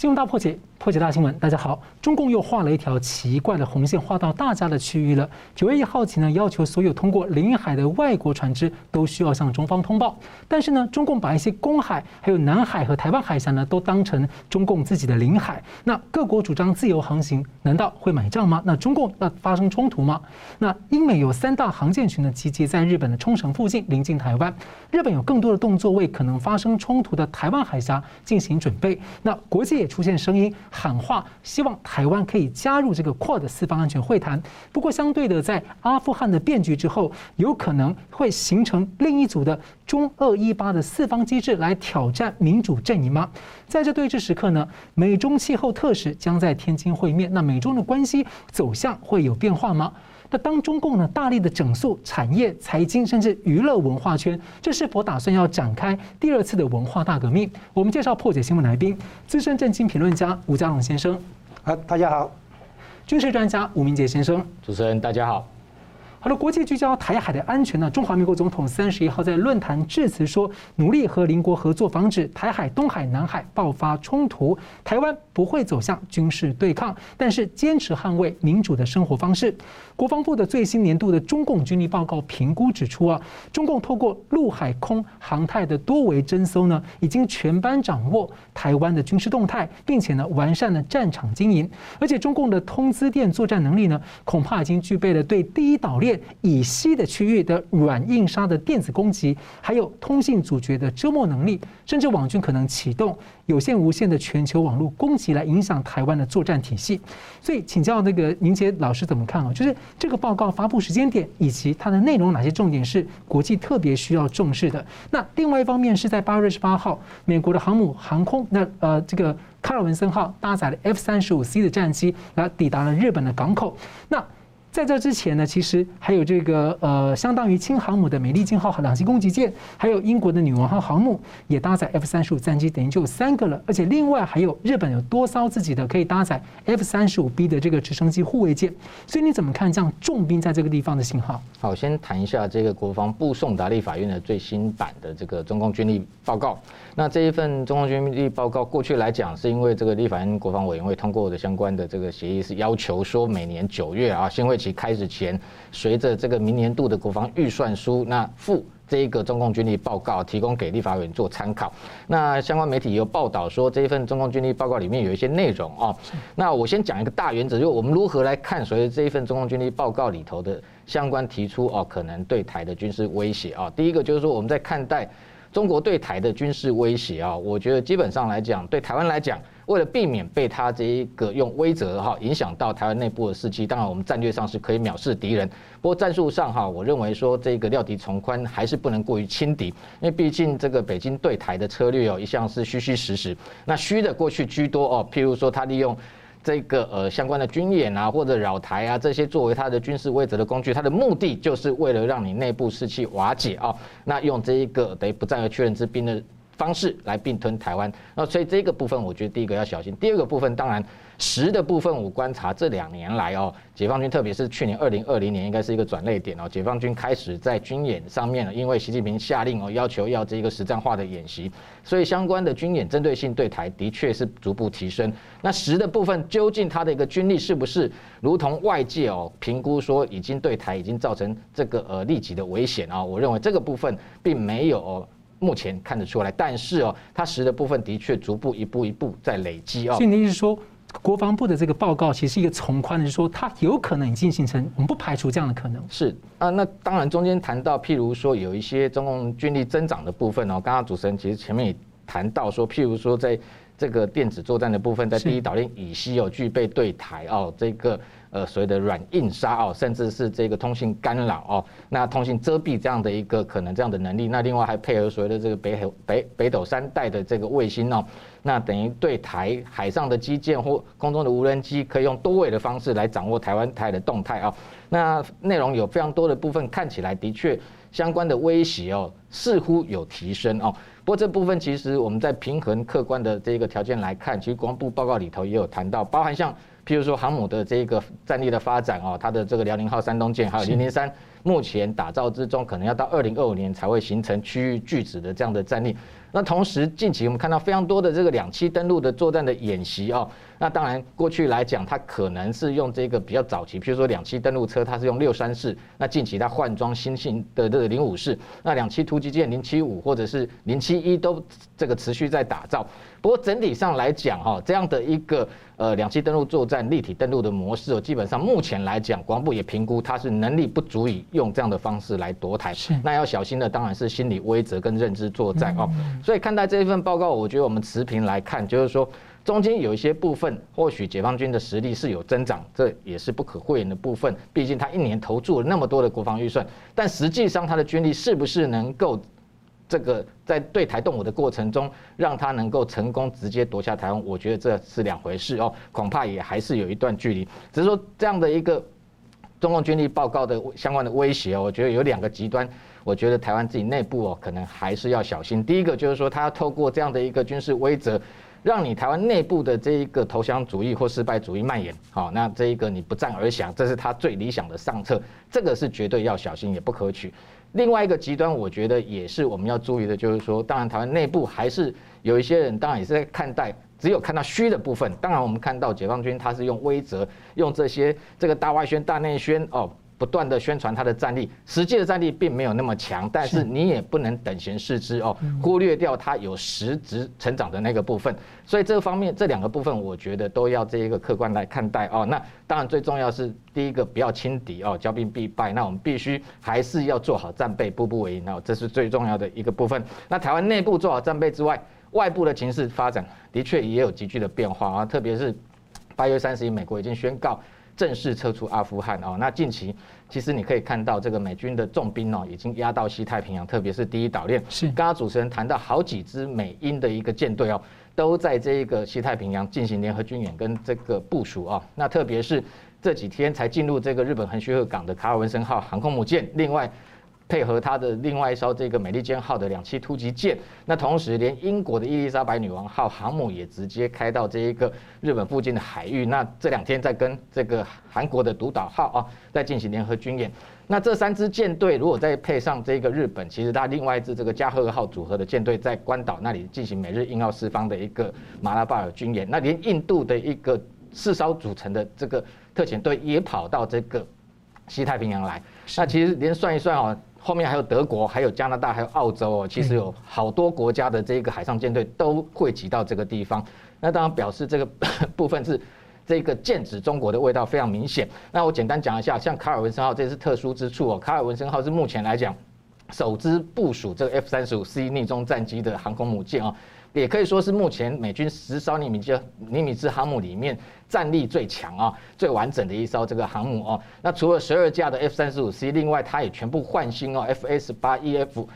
新闻大破解。破解大新闻，大家好。中共又画了一条奇怪的红线，画到大家的区域了。九月一号起呢，要求所有通过领海的外国船只都需要向中方通报。但是呢，中共把一些公海、还有南海和台湾海峡呢，都当成中共自己的领海。那各国主张自由航行，难道会买账吗？那中共要发生冲突吗？那英美有三大航舰群呢，集结在日本的冲绳附近，临近台湾。日本有更多的动作，为可能发生冲突的台湾海峡进行准备。那国际也出现声音。喊话，希望台湾可以加入这个 QUAD 四方安全会谈。不过，相对的，在阿富汗的变局之后，有可能会形成另一组的中俄伊巴的四方机制来挑战民主阵营吗？在这对峙时刻呢，美中气候特使将在天津会面。那美中的关系走向会有变化吗？那当中共呢大力的整肃产业、财经甚至娱乐文化圈，这是否打算要展开第二次的文化大革命？我们介绍破解新闻来宾，资深政经评论家吴家龙先生。啊，大家好。军事专家吴明杰先生。主持人大家好。好了，国际聚焦台海的安全呢。中华民国总统三十一号在论坛致辞说，努力和邻国合作，防止台海、东海、南海爆发冲突。台湾不会走向军事对抗，但是坚持捍卫民主的生活方式。国防部的最新年度的中共军力报告评估指出啊，中共透过陆海空航太的多维侦搜呢，已经全班掌握台湾的军事动态，并且呢完善了战场经营。而且中共的通资电作战能力呢，恐怕已经具备了对第一岛链。以西的区域的软硬杀的电子攻击，还有通信阻绝的遮没能力，甚至网军可能启动有线无线的全球网络攻击来影响台湾的作战体系。所以，请教那个宁杰老师怎么看啊？就是这个报告发布时间点以及它的内容，哪些重点是国际特别需要重视的？那另外一方面是在八月二十八号，美国的航母航空那呃这个卡尔文森号搭载了 F 三十五 C 的战机来抵达了日本的港口。那在这之前呢，其实还有这个呃，相当于轻航母的美利坚号两栖攻击舰，还有英国的女王号航母也搭载 F 三十五战机，等于就有三个了。而且另外还有日本有多艘自己的可以搭载 F 三十五 B 的这个直升机护卫舰。所以你怎么看这样重兵在这个地方的信号？好，先谈一下这个国防部送达立法院的最新版的这个中共军力报告。那这一份中共军力报告，过去来讲是因为这个立法院国防委员会通过的相关的这个协议是要求说每年九月啊，先会期开始前，随着这个明年度的国防预算书，那附这一个中共军力报告，提供给立法委员做参考。那相关媒体有报道说，这一份中共军力报告里面有一些内容啊。那我先讲一个大原则，就我们如何来看随着这一份中共军力报告里头的相关提出哦，可能对台的军事威胁啊。第一个就是说，我们在看待中国对台的军事威胁啊，我觉得基本上来讲，对台湾来讲。为了避免被他这一个用威慑哈影响到台湾内部的士气，当然我们战略上是可以藐视敌人，不过战术上哈，我认为说这个料敌从宽还是不能过于轻敌，因为毕竟这个北京对台的策略哦一向是虚虚实实，那虚的过去居多哦，譬如说他利用这个呃相关的军演啊或者扰台啊这些作为他的军事威慑的工具，他的目的就是为了让你内部士气瓦解啊，那用这一个等于不战而屈人之兵的。方式来并吞台湾，那所以这个部分我觉得第一个要小心。第二个部分，当然实的部分，我观察这两年来哦，解放军特别是去年二零二零年应该是一个转捩点哦，解放军开始在军演上面了，因为习近平下令哦，要求要这个实战化的演习，所以相关的军演针对性对台的确是逐步提升。那实的部分，究竟它的一个军力是不是如同外界哦评估说已经对台已经造成这个呃立即的危险啊？我认为这个部分并没有。目前看得出来，但是哦，它实的部分的确逐步一步一步在累积哦。所以你是说，国防部的这个报告其实是一个从宽的，就是说它有可能已经形成，我们不排除这样的可能。是啊，那当然中间谈到，譬如说有一些中共军力增长的部分哦，刚刚主持人其实前面也谈到说，譬如说在这个电子作战的部分，在第一岛链以西有具备对台哦这个。呃，所谓的软硬杀哦，甚至是这个通信干扰哦，那通信遮蔽这样的一个可能这样的能力，那另外还配合所谓的这个北北北斗三代的这个卫星哦，那等于对台海上的基建或空中的无人机，可以用多位的方式来掌握台湾台的动态啊。那内容有非常多的部分，看起来的确相关的威胁哦，似乎有提升哦。不过这部分其实我们在平衡客观的这个条件来看，其实国防部报告里头也有谈到，包含像。譬如说航母的这个战力的发展哦，它的这个辽宁号、山东舰还有零零三，目前打造之中，可能要到二零二五年才会形成区域拒止的这样的战力。那同时，近期我们看到非常多的这个两栖登陆的作战的演习哦。那当然，过去来讲，它可能是用这个比较早期，比如说两栖登陆车，它是用六三式。那近期它换装新型的这个零五式。那两栖突击舰零七五或者是零七一都这个持续在打造。不过整体上来讲，哈，这样的一个呃两栖登陆作战立体登陆的模式，基本上目前来讲，国防部也评估它是能力不足以用这样的方式来夺台。是。那要小心的当然是心理威慑跟认知作战哦。所以看待这一份报告，我觉得我们持平来看，就是说中间有一些部分，或许解放军的实力是有增长，这也是不可讳言的部分。毕竟他一年投注了那么多的国防预算，但实际上他的军力是不是能够这个在对台动武的过程中，让他能够成功直接夺下台湾？我觉得这是两回事哦，恐怕也还是有一段距离。只是说这样的一个中共军力报告的相关的威胁，我觉得有两个极端。我觉得台湾自己内部哦，可能还是要小心。第一个就是说，他要透过这样的一个军事威则，让你台湾内部的这一个投降主义或失败主义蔓延。好，那这一个你不战而降，这是他最理想的上策。这个是绝对要小心，也不可取。另外一个极端，我觉得也是我们要注意的，就是说，当然台湾内部还是有一些人，当然也是在看待，只有看到虚的部分。当然，我们看到解放军他是用威则，用这些这个大外宣、大内宣哦。不断的宣传他的战力，实际的战力并没有那么强，但是你也不能等闲视之哦，忽略掉他有实质成长的那个部分。所以这个方面，这两个部分，我觉得都要这一个客观来看待哦。那当然最重要是第一个不要轻敌哦，骄兵必败。那我们必须还是要做好战备，步步为营哦，这是最重要的一个部分。那台湾内部做好战备之外，外部的情势发展的确也有急剧的变化啊，特别是八月三十一，美国已经宣告。正式撤出阿富汗哦，那近期其实你可以看到这个美军的重兵哦，已经压到西太平洋，特别是第一岛链。是，刚刚主持人谈到好几支美英的一个舰队哦，都在这一个西太平洋进行联合军演跟这个部署哦。那特别是这几天才进入这个日本横须贺港的卡尔文森号航空母舰，另外。配合他的另外一艘这个美利坚号的两栖突击舰，那同时连英国的伊丽莎白女王号航母也直接开到这一个日本附近的海域。那这两天在跟这个韩国的独岛号啊，在进行联合军演。那这三支舰队如果再配上这个日本，其实它另外一支这个加贺号组合的舰队在关岛那里进行美日印澳四方的一个马拉巴尔军演。那连印度的一个四艘组成的这个特遣队也跑到这个西太平洋来。那其实连算一算哦。后面还有德国，还有加拿大，还有澳洲哦，其实有好多国家的这个海上舰队都汇集到这个地方。那当然表示这个 部分是这个剑指中国的味道非常明显。那我简单讲一下，像卡尔文森号这是特殊之处哦。卡尔文森号是目前来讲首支部署这个 F 三十五 C 逆中战机的航空母舰哦。也可以说是目前美军十艘尼米兹尼米兹航母里面战力最强啊、最完整的一艘这个航母哦。那除了十二架的 F 三十五 C，另外它也全部换新哦，F S 八 E F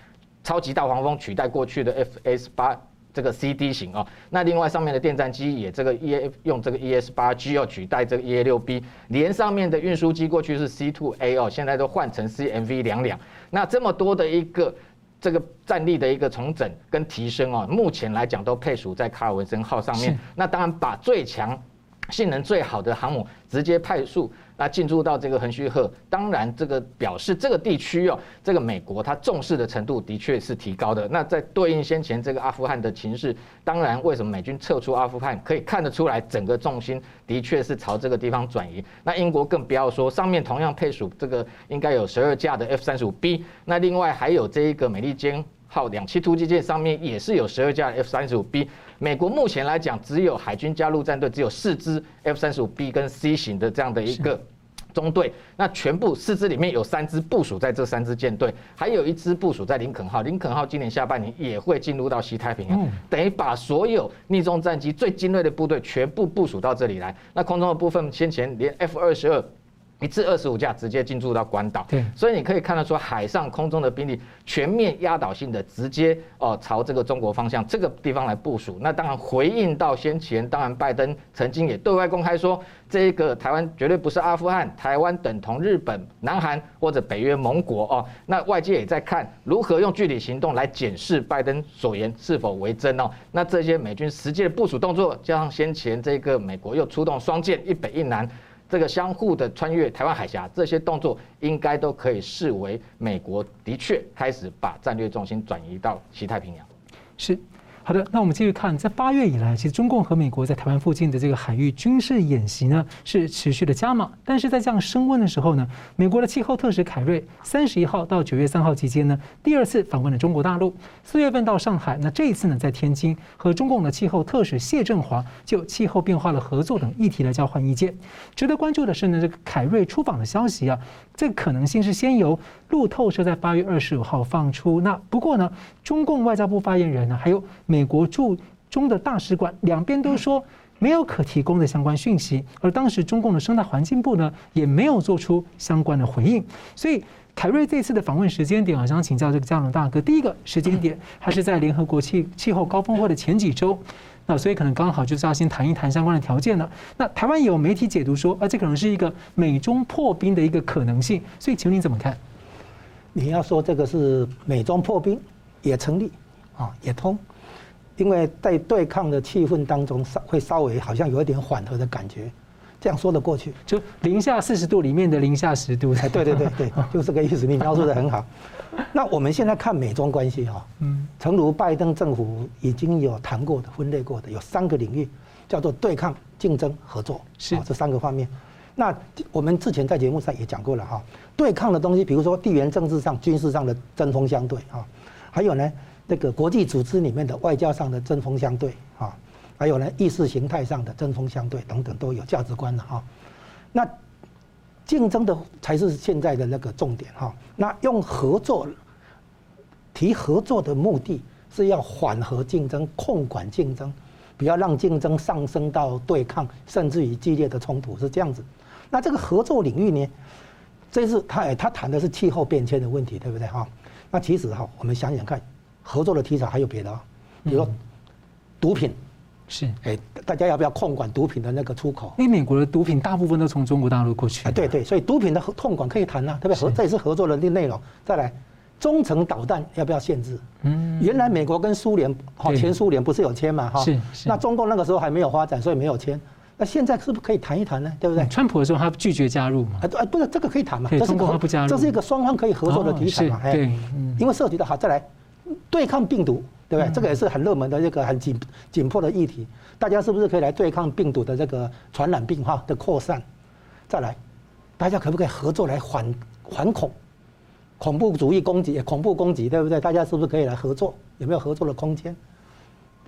超级大黄蜂取代过去的 F S 八这个 C D 型哦。那另外上面的电战机也这个 E F 用这个 E S 八 G 要取代这个 E A 六 B，连上面的运输机过去是 C two A 哦，现在都换成 C M V 两两。那这么多的一个。这个战力的一个重整跟提升哦，目前来讲都配属在卡尔文森号上面。那当然把最强、性能最好的航母直接派速。那进入到这个横须贺，当然这个表示这个地区哦，这个美国它重视的程度的确是提高的。那在对应先前这个阿富汗的情势，当然为什么美军撤出阿富汗，可以看得出来整个重心的确是朝这个地方转移。那英国更不要说，上面同样配属这个应该有十二架的 F 三十五 B，那另外还有这一个美利坚号两栖突击舰上面也是有十二架 F 三十五 B。美国目前来讲，只有海军加陆战队只有四支 F 三十五 B 跟 C 型的这样的一个中队，那全部四支里面有三支部署在这三支舰队，还有一支部署在林肯号。林肯号今年下半年也会进入到西太平洋，等于把所有逆中战机最精锐的部队全部部署到这里来。那空中的部分，先前连 F 二十二。一次二十五架直接进驻到关岛，对，所以你可以看得出海上、空中的兵力全面压倒性的直接哦朝这个中国方向这个地方来部署。那当然回应到先前，当然拜登曾经也对外公开说，这个台湾绝对不是阿富汗，台湾等同日本、南韩或者北约盟国哦。那外界也在看如何用具体行动来检视拜登所言是否为真哦。那这些美军实际的部署动作，加上先前这个美国又出动双舰一北一南。这个相互的穿越台湾海峡，这些动作应该都可以视为美国的确开始把战略重心转移到西太平洋。是。好的，那我们继续看，在八月以来，其实中共和美国在台湾附近的这个海域军事演习呢，是持续的加码。但是在这样升温的时候呢，美国的气候特使凯瑞三十一号到九月三号期间呢，第二次访问了中国大陆。四月份到上海，那这一次呢，在天津和中共的气候特使谢振华就气候变化的合作等议题来交换意见。值得关注的是呢，这个凯瑞出访的消息啊，这个可能性是先由路透社在八月二十五号放出。那不过呢，中共外交部发言人呢，还有。美国驻中的大使馆两边都说没有可提供的相关讯息，而当时中共的生态环境部呢也没有做出相关的回应。所以凯瑞这次的访问时间点，我想请教这个嘉龙大哥，第一个时间点还是在联合国气气候高峰会的前几周，那所以可能刚好就是要先谈一谈相关的条件了。那台湾有媒体解读说，啊，这可能是一个美中破冰的一个可能性。所以请问你怎么看？你要说这个是美中破冰也成立啊，也通。因为在对抗的气氛当中，稍会稍微好像有一点缓和的感觉，这样说得过去。就零下四十度里面的零下十度。哎，对对对对，就这个意思。你描述的很好。那我们现在看美中关系哈，嗯，诚如拜登政府已经有谈过的、分类过的，有三个领域，叫做对抗、竞争、合作，是这三个方面。那我们之前在节目上也讲过了哈，对抗的东西，比如说地缘政治上、军事上的针锋相对啊，还有呢。那个国际组织里面的外交上的针锋相对啊，还有呢意识形态上的针锋相对等等都有价值观的哈。那竞争的才是现在的那个重点哈。那用合作提合作的目的是要缓和竞争、控管竞争，不要让竞争上升到对抗甚至于激烈的冲突是这样子。那这个合作领域呢，这是他他谈的是气候变迁的问题，对不对哈？那其实哈，我们想想看。合作的题材还有别的啊，比如说毒品，是哎，大家要不要控管毒品的那个出口？因为美国的毒品大部分都从中国大陆过去。哎，对对，所以毒品的控管可以谈呐，对不对？合这也是合作的内容。再来，中程导弹要不要限制？嗯，原来美国跟苏联，哈前苏联不是有签嘛？哈，是。那中共那个时候还没有发展，所以没有签。那现在是不是可以谈一谈呢？对不对？川普的时候他拒绝加入嘛？哎，不是这个可以谈嘛？这是中国他不加入，这是一个双方可以合作的题材嘛？对，因为涉及到好，再来。对抗病毒，对不对？这个也是很热门的一个很紧紧迫的议题。大家是不是可以来对抗病毒的这个传染病哈的扩散？再来，大家可不可以合作来反反恐？恐怖主义攻击、恐怖攻击，对不对？大家是不是可以来合作？有没有合作的空间？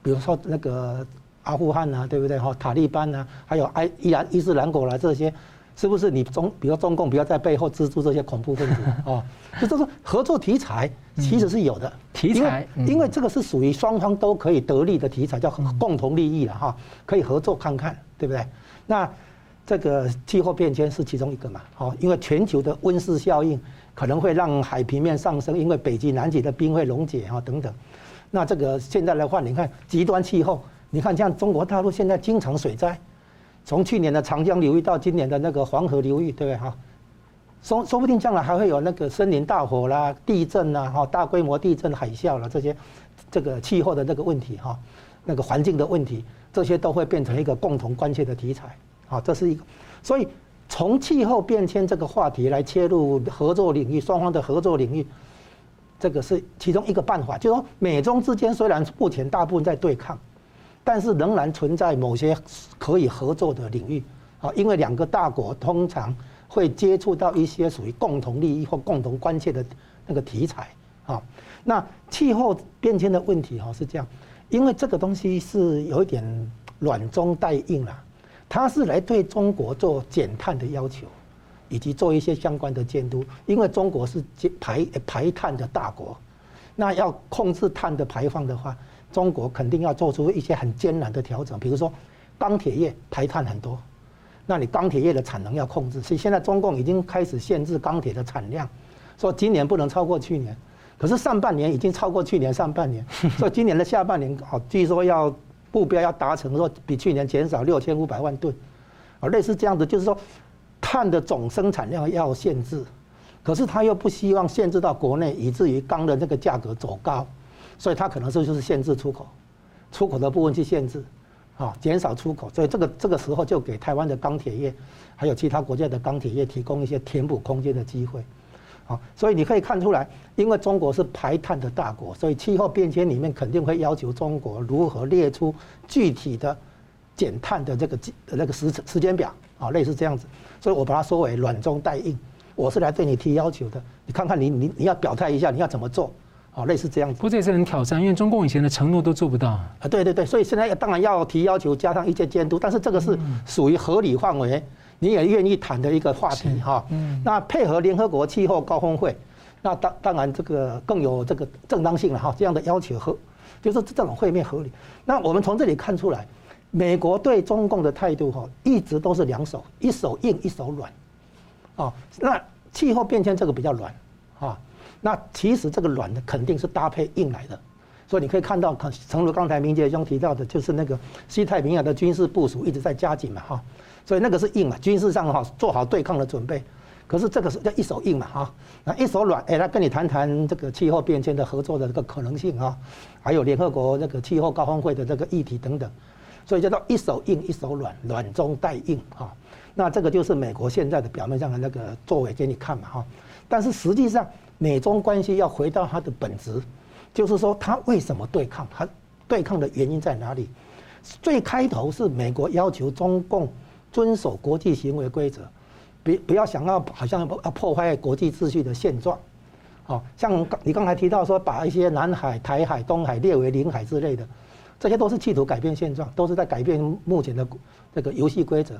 比如说那个阿富汗啊，对不对？哈，塔利班啊，还有埃伊兰伊斯兰国啦这些。是不是你中，比如中共不要在背后资助这些恐怖分子哦？就这个合作题材其实是有的题材，因为这个是属于双方都可以得利的题材，叫共同利益了哈，可以合作看看，对不对？那这个气候变迁是其中一个嘛？好，因为全球的温室效应可能会让海平面上升，因为北极、南极的冰会溶解啊等等。那这个现在的话，你看极端气候，你看像中国大陆现在经常水灾。从去年的长江流域到今年的那个黄河流域，对不对哈？说说不定将来还会有那个森林大火啦、地震啦、哈大规模地震、海啸啦这些，这个气候的那个问题哈，那个环境的问题，这些都会变成一个共同关切的题材。好，这是一个。所以从气候变迁这个话题来切入合作领域，双方的合作领域，这个是其中一个办法。就是说，美中之间虽然目前大部分在对抗。但是仍然存在某些可以合作的领域啊，因为两个大国通常会接触到一些属于共同利益或共同关切的那个题材啊。那气候变迁的问题哈是这样，因为这个东西是有一点软中带硬了，它是来对中国做减碳的要求，以及做一些相关的监督，因为中国是排排碳的大国，那要控制碳的排放的话。中国肯定要做出一些很艰难的调整，比如说钢铁业排碳很多，那你钢铁业的产能要控制，所以现在中共已经开始限制钢铁的产量，说今年不能超过去年，可是上半年已经超过去年上半年，所以今年的下半年哦，据说要目标要达成说比去年减少六千五百万吨，啊，类似这样子，就是说碳的总生产量要限制，可是他又不希望限制到国内，以至于钢的这个价格走高，所以他可能是就是限制出口，出口的部分去限制。啊，减少出口，所以这个这个时候就给台湾的钢铁业，还有其他国家的钢铁业提供一些填补空间的机会。啊，所以你可以看出来，因为中国是排碳的大国，所以气候变迁里面肯定会要求中国如何列出具体的减碳的这个那个时时间表啊，类似这样子。所以我把它说为软中带硬，我是来对你提要求的，你看看你你你要表态一下，你要怎么做？哦，类似这样子，不过这也是很挑战，因为中共以前的承诺都做不到啊。对对对，所以现在当然要提要求，加上一些监督，但是这个是属于合理范围，你也愿意谈的一个话题哈。嗯。那配合联合国气候高峰会，那当当然这个更有这个正当性了哈。这样的要求合，就是这种会面合理。那我们从这里看出来，美国对中共的态度哈，一直都是两手，一手硬，一手软。哦，那气候变迁这个比较软啊。那其实这个软的肯定是搭配硬来的，所以你可以看到，诚如刚才明杰兄提到的，就是那个西太平洋的军事部署一直在加紧嘛，哈，所以那个是硬嘛，军事上哈做好对抗的准备。可是这个是叫一手硬嘛，哈，那一手软，哎，来跟你谈谈这个气候变迁的合作的这个可能性啊，还有联合国那个气候高峰会的这个议题等等，所以叫做一手硬一手软，软中带硬哈。那这个就是美国现在的表面上的那个作为给你看嘛，哈，但是实际上。美中关系要回到它的本质，就是说，它为什么对抗？它对抗的原因在哪里？最开头是美国要求中共遵守国际行为规则，别不要想要好像要破坏国际秩序的现状。好，像你刚才提到说，把一些南海、台海、东海列为领海之类的，这些都是企图改变现状，都是在改变目前的这个游戏规则。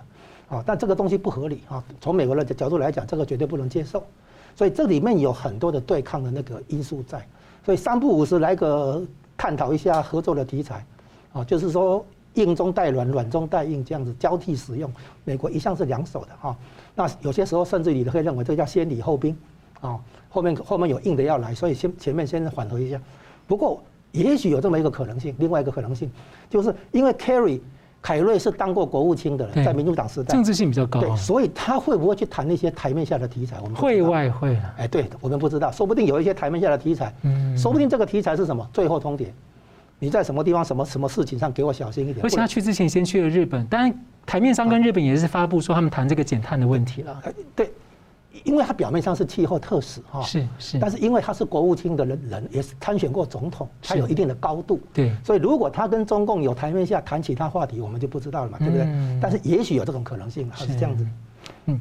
啊，但这个东西不合理啊！从美国的角度来讲，这个绝对不能接受。所以这里面有很多的对抗的那个因素在，所以三不五时来个探讨一下合作的题材，啊，就是说硬中带软，软中带硬这样子交替使用。美国一向是两手的哈，那有些时候甚至你都可以认为这叫先礼后兵，啊，后面后面有硬的要来，所以先前面先缓和一下。不过也许有这么一个可能性，另外一个可能性就是因为 Kerry。凯瑞是当过国务卿的人，在民主党时代，政治性比较高，对，所以他会不会去谈那些台面下的题材？我们会外会哎，对，我们不知道，说不定有一些台面下的题材，嗯，说不定这个题材是什么？最后通牒，你在什么地方、什么什么事情上给我小心一点。而且他去之前先去了日本，当然台面上跟日本也是发布说他们谈这个减碳的问题了。对。因为他表面上是气候特使哈，是是，但是因为他是国务卿的人人，也是参选过总统，他有一定的高度，对，所以如果他跟中共有台面下谈其他话题，我们就不知道了嘛，对不对？但是也许有这种可能性，是这样子。嗯，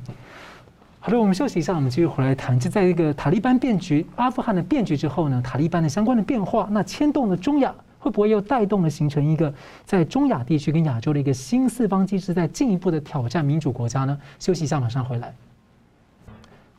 好的，我们休息一下，我们继续回来谈。就在这个塔利班变局、阿富汗的变局之后呢，塔利班的相关的变化，那牵动了中亚，会不会又带动了形成一个在中亚地区跟亚洲的一个新四方机制，在进一步的挑战民主国家呢？休息一下，马上回来。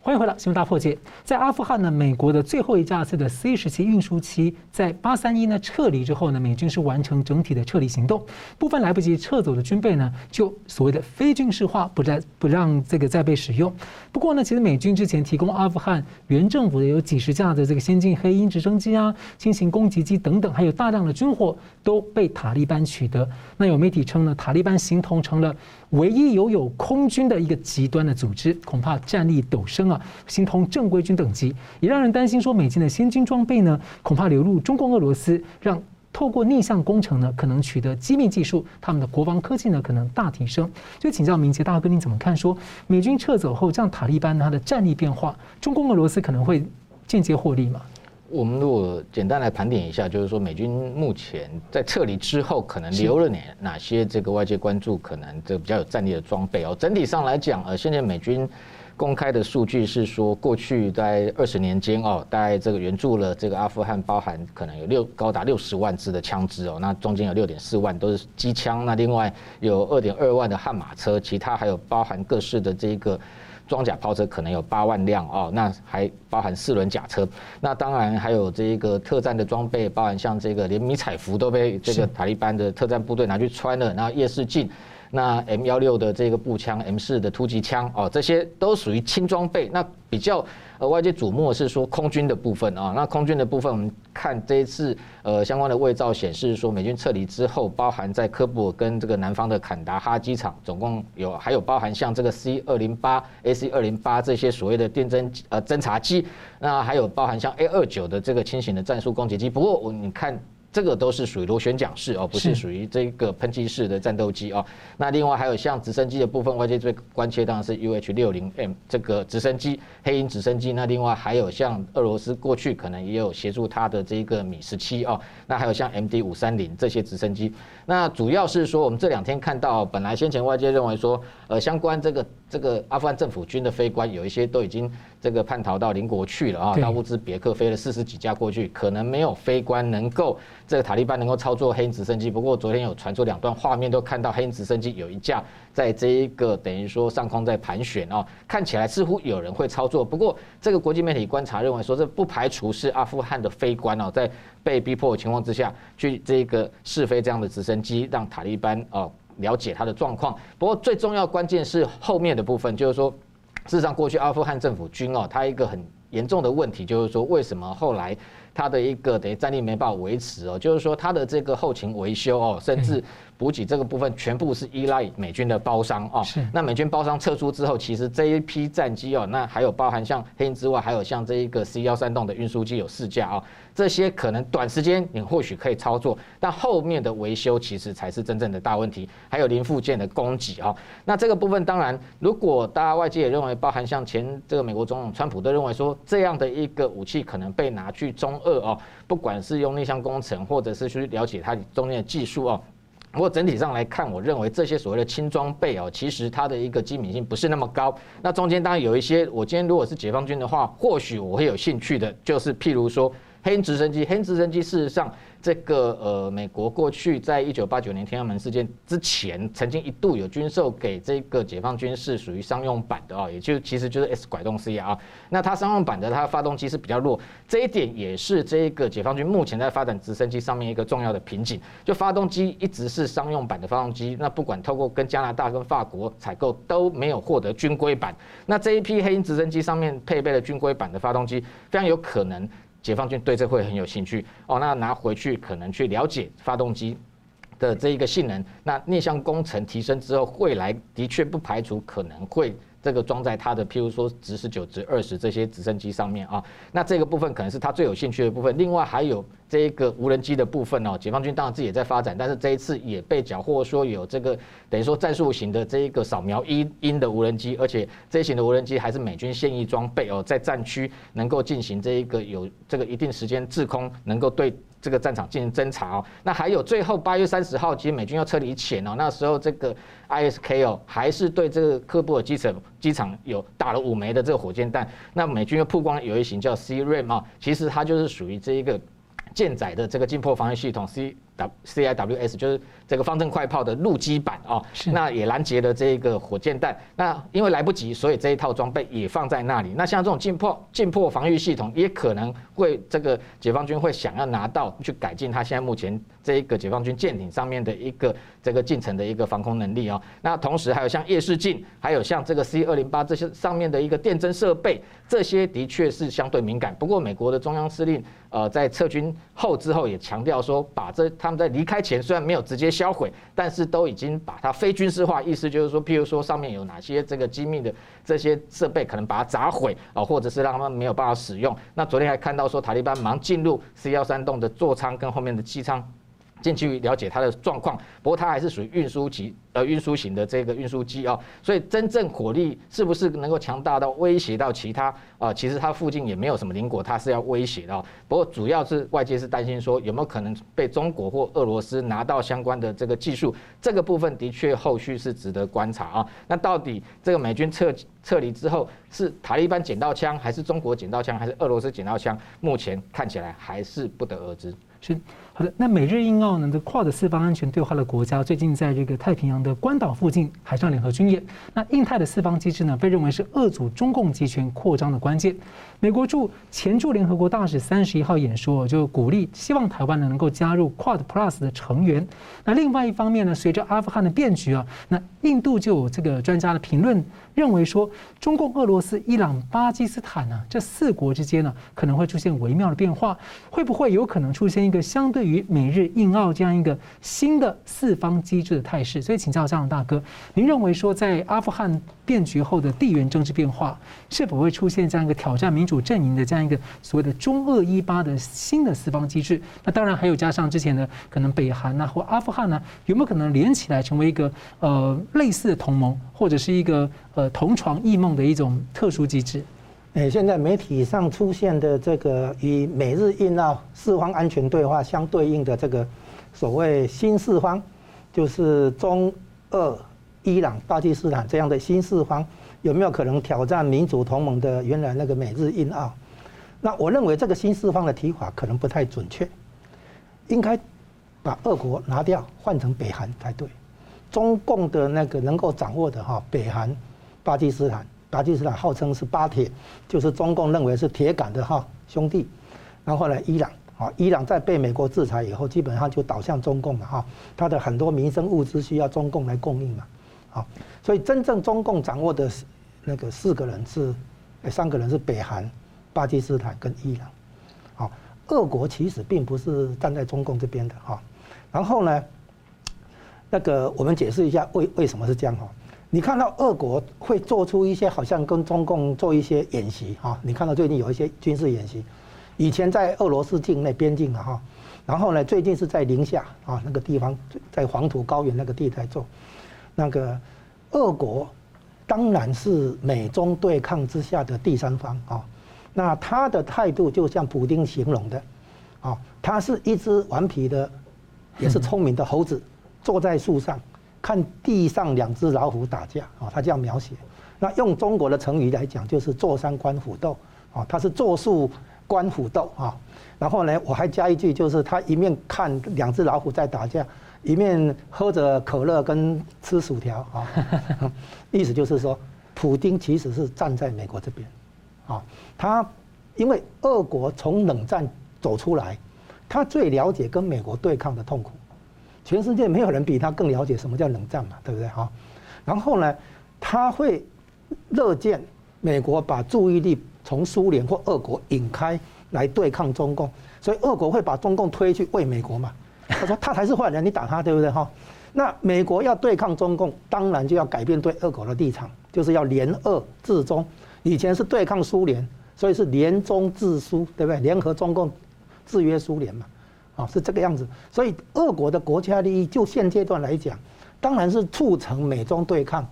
欢迎回来，新闻大破解。在阿富汗呢，美国的最后一架次的 C 十七运输机在八三一呢撤离之后呢，美军是完成整体的撤离行动。部分来不及撤走的军备呢，就所谓的非军事化，不再不让这个再被使用。不过呢，其实美军之前提供阿富汗原政府的有几十架的这个先进黑鹰直升机啊、轻型攻击机等等，还有大量的军火都被塔利班取得。那有媒体称呢，塔利班形同成了唯一拥有空军的一个极端的组织，恐怕战力陡升啊，形同正规军等级，也让人担心说，美军的先进装备呢，恐怕流入中共、俄罗斯，让透过逆向工程呢，可能取得机密技术，他们的国防科技呢，可能大提升。就请教明杰大哥，你怎么看？说美军撤走后，这样塔利班它的战力变化，中共、俄罗斯可能会间接获利吗？我们如果简单来盘点一下，就是说美军目前在撤离之后，可能留了哪哪些这个外界关注可能这比较有战力的装备哦。整体上来讲，呃，现在美军公开的数据是说，过去在二十年间哦，大概这个援助了这个阿富汗，包含可能有六高达六十万支的枪支哦，那中间有六点四万都是机枪，那另外有二点二万的悍马车，其他还有包含各式的这个。装甲炮车可能有八万辆哦，那还包含四轮甲车，那当然还有这一个特战的装备，包含像这个连迷彩服都被这个塔利班的特战部队拿去穿了，然后夜视镜，那 M 幺六的这个步枪，M 四的突击枪哦，这些都属于轻装备。那比较呃外界瞩目的是说空军的部分啊，那空军的部分我们看这一次呃相关的卫照显示说美军撤离之后，包含在科布跟这个南方的坎达哈机场，总共有还有包含像这个 C 二零八 AC 二零八这些所谓的电侦呃侦察机，那还有包含像 A 二九的这个轻型的战术攻击机。不过我你看。这个都是属于螺旋桨式哦，不是属于这个喷气式的战斗机哦。那另外还有像直升机的部分，外界最关切当然是 UH 六零 M 这个直升机，黑鹰直升机。那另外还有像俄罗斯过去可能也有协助它的这个米十七哦。那还有像 MD 五三零这些直升机。那主要是说，我们这两天看到，本来先前外界认为说，呃，相关这个这个阿富汗政府军的飞官有一些都已经这个叛逃到邻国去了啊，到乌兹别克飞了四十几架过去，可能没有飞官能够。这个塔利班能够操作黑鹰直升机，不过昨天有传出两段画面，都看到黑鹰直升机有一架在这一个等于说上空在盘旋啊，看起来似乎有人会操作。不过这个国际媒体观察认为说，这不排除是阿富汗的飞官哦，在被逼迫的情况之下去这个试飞这样的直升机，让塔利班哦了解他的状况。不过最重要关键是后面的部分，就是说，事实上过去阿富汗政府军哦，他一个很严重的问题就是说，为什么后来？他的一个等于战力没办法维持哦，就是说他的这个后勤维修哦，甚至补给这个部分全部是依赖美军的包商哦。是。那美军包商撤出之后，其实这一批战机哦，那还有包含像黑鹰之外，还有像这一个 C 幺三栋的运输机有四架哦。这些可能短时间你或许可以操作，但后面的维修其实才是真正的大问题。还有零附件的供给啊，那这个部分当然，如果大家外界也认为，包含像前这个美国总统川普都认为说，这样的一个武器可能被拿去中俄哦，不管是用逆向工程，或者是去了解它中间的技术哦。不过整体上来看，我认为这些所谓的轻装备哦，其实它的一个机敏性不是那么高。那中间当然有一些，我今天如果是解放军的话，或许我会有兴趣的，就是譬如说。黑鹰直升机，黑鹰直升机事实上，这个呃，美国过去在一九八九年天安门事件之前，曾经一度有军售给这个解放军，是属于商用版的啊，也就其实就是 S 拐动 C 啊。那它商用版的，它发动机是比较弱，这一点也是这个解放军目前在发展直升机上面一个重要的瓶颈。就发动机一直是商用版的发动机，那不管透过跟加拿大跟法国采购，都没有获得军规版。那这一批黑鹰直升机上面配备了军规版的发动机，非常有可能。解放军对这会很有兴趣哦，那拿回去可能去了解发动机的这一个性能，那逆向工程提升之后，未来的确不排除可能会。这个装在它的，譬如说直十九、直二十这些直升机上面啊，那这个部分可能是他最有兴趣的部分。另外还有这一个无人机的部分哦，解放军当然自己也在发展，但是这一次也被缴获说有这个等于说战术型的这一个扫描鹰鹰的无人机，而且这一型的无人机还是美军现役装备哦，在战区能够进行这一个有这个一定时间滞空，能够对。这个战场进行侦查哦，那还有最后八月三十号，其实美军要撤离前哦，那时候这个 ISK 哦，还是对这个科布尔机场机场有打了五枚的这个火箭弹，那美军又曝光有一型叫 C-RAM 啊，其实它就是属于这一个舰载的这个近迫防御系统 C。CIWS 就是这个方阵快炮的陆基版哦，那也拦截了这个火箭弹。那因为来不及，所以这一套装备也放在那里。那像这种近破近破防御系统，也可能会这个解放军会想要拿到去改进他现在目前这一个解放军舰艇上面的一个这个近程的一个防空能力哦。那同时还有像夜视镜，还有像这个 C 二零八这些上面的一个电侦设备，这些的确是相对敏感。不过美国的中央司令呃在撤军后之后也强调说，把这他他们在离开前虽然没有直接销毁，但是都已经把它非军事化，意思就是说，譬如说上面有哪些这个机密的这些设备，可能把它砸毁啊，或者是让他们没有办法使用。那昨天还看到说，塔利班忙进入 C 幺三栋的座舱跟后面的机舱。进去了解它的状况，不过它还是属于运输级呃运输型的这个运输机啊，所以真正火力是不是能够强大到威胁到其他啊？其实它附近也没有什么邻国，它是要威胁的。不过主要是外界是担心说有没有可能被中国或俄罗斯拿到相关的这个技术，这个部分的确后续是值得观察啊。那到底这个美军撤撤离之后是塔利班捡到枪，还是中国捡到枪，还是俄罗斯捡到枪？目前看起来还是不得而知。是。好的，那美日印澳呢的跨的四方安全对话的国家，最近在这个太平洋的关岛附近海上联合军演。那印太的四方机制呢，被认为是遏阻中共集权扩张的关键。美国驻前驻联合国大使三十一号演说，就鼓励希望台湾呢能够加入 QUAD Plus 的成员。那另外一方面呢，随着阿富汗的变局啊，那印度就有这个专家的评论认为说，中共、俄罗斯、伊朗、巴基斯坦呢这四国之间呢可能会出现微妙的变化，会不会有可能出现一个相对于美日印澳这样一个新的四方机制的态势？所以请教张大哥，您认为说在阿富汗变局后的地缘政治变化，是否会出现这样一个挑战民主阵营的这样一个所谓的中俄一巴的新的四方机制？那当然还有加上之前的可能北韩呐或阿富汗呢，有没有可能连起来成为一个呃类似的同盟，或者是一个呃同床异梦的一种特殊机制？诶，现在媒体上出现的这个与美日印澳四方安全对话相对应的这个所谓新四方，就是中俄。伊朗、巴基斯坦这样的新四方有没有可能挑战民主同盟的原来那个美日印澳？那我认为这个新四方的提法可能不太准确，应该把俄国拿掉，换成北韩才对。中共的那个能够掌握的哈，北韩、巴基斯坦，巴基斯坦号称是巴铁，就是中共认为是铁杆的哈兄弟。然后呢，伊朗啊，伊朗在被美国制裁以后，基本上就倒向中共了哈，它的很多民生物资需要中共来供应嘛。啊，所以真正中共掌握的那个四个人是，三个人是北韩、巴基斯坦跟伊朗。好，俄国其实并不是站在中共这边的哈。然后呢，那个我们解释一下为为什么是这样哈。你看到俄国会做出一些好像跟中共做一些演习哈。你看到最近有一些军事演习，以前在俄罗斯境内边境的哈，然后呢，最近是在宁夏啊那个地方，在黄土高原那个地带做。那个俄国当然是美中对抗之下的第三方啊，那他的态度就像普丁形容的，啊，他是一只顽皮的，也是聪明的猴子，坐在树上看地上两只老虎打架啊，他这样描写。那用中国的成语来讲，就是坐山观虎斗啊，他是坐树观虎斗啊。然后呢，我还加一句，就是他一面看两只老虎在打架。一面喝着可乐跟吃薯条啊，意思就是说，普丁其实是站在美国这边，啊，他因为俄国从冷战走出来，他最了解跟美国对抗的痛苦，全世界没有人比他更了解什么叫冷战嘛，对不对哈？然后呢，他会乐见美国把注意力从苏联或俄国引开来对抗中共，所以俄国会把中共推去为美国嘛。他说他才是坏人，你打他对不对哈？那美国要对抗中共，当然就要改变对俄国的立场，就是要联俄制中。以前是对抗苏联，所以是联中制苏，对不对？联合中共制约苏联嘛，啊，是这个样子。所以俄国的国家利益，就现阶段来讲，当然是促成美中对抗。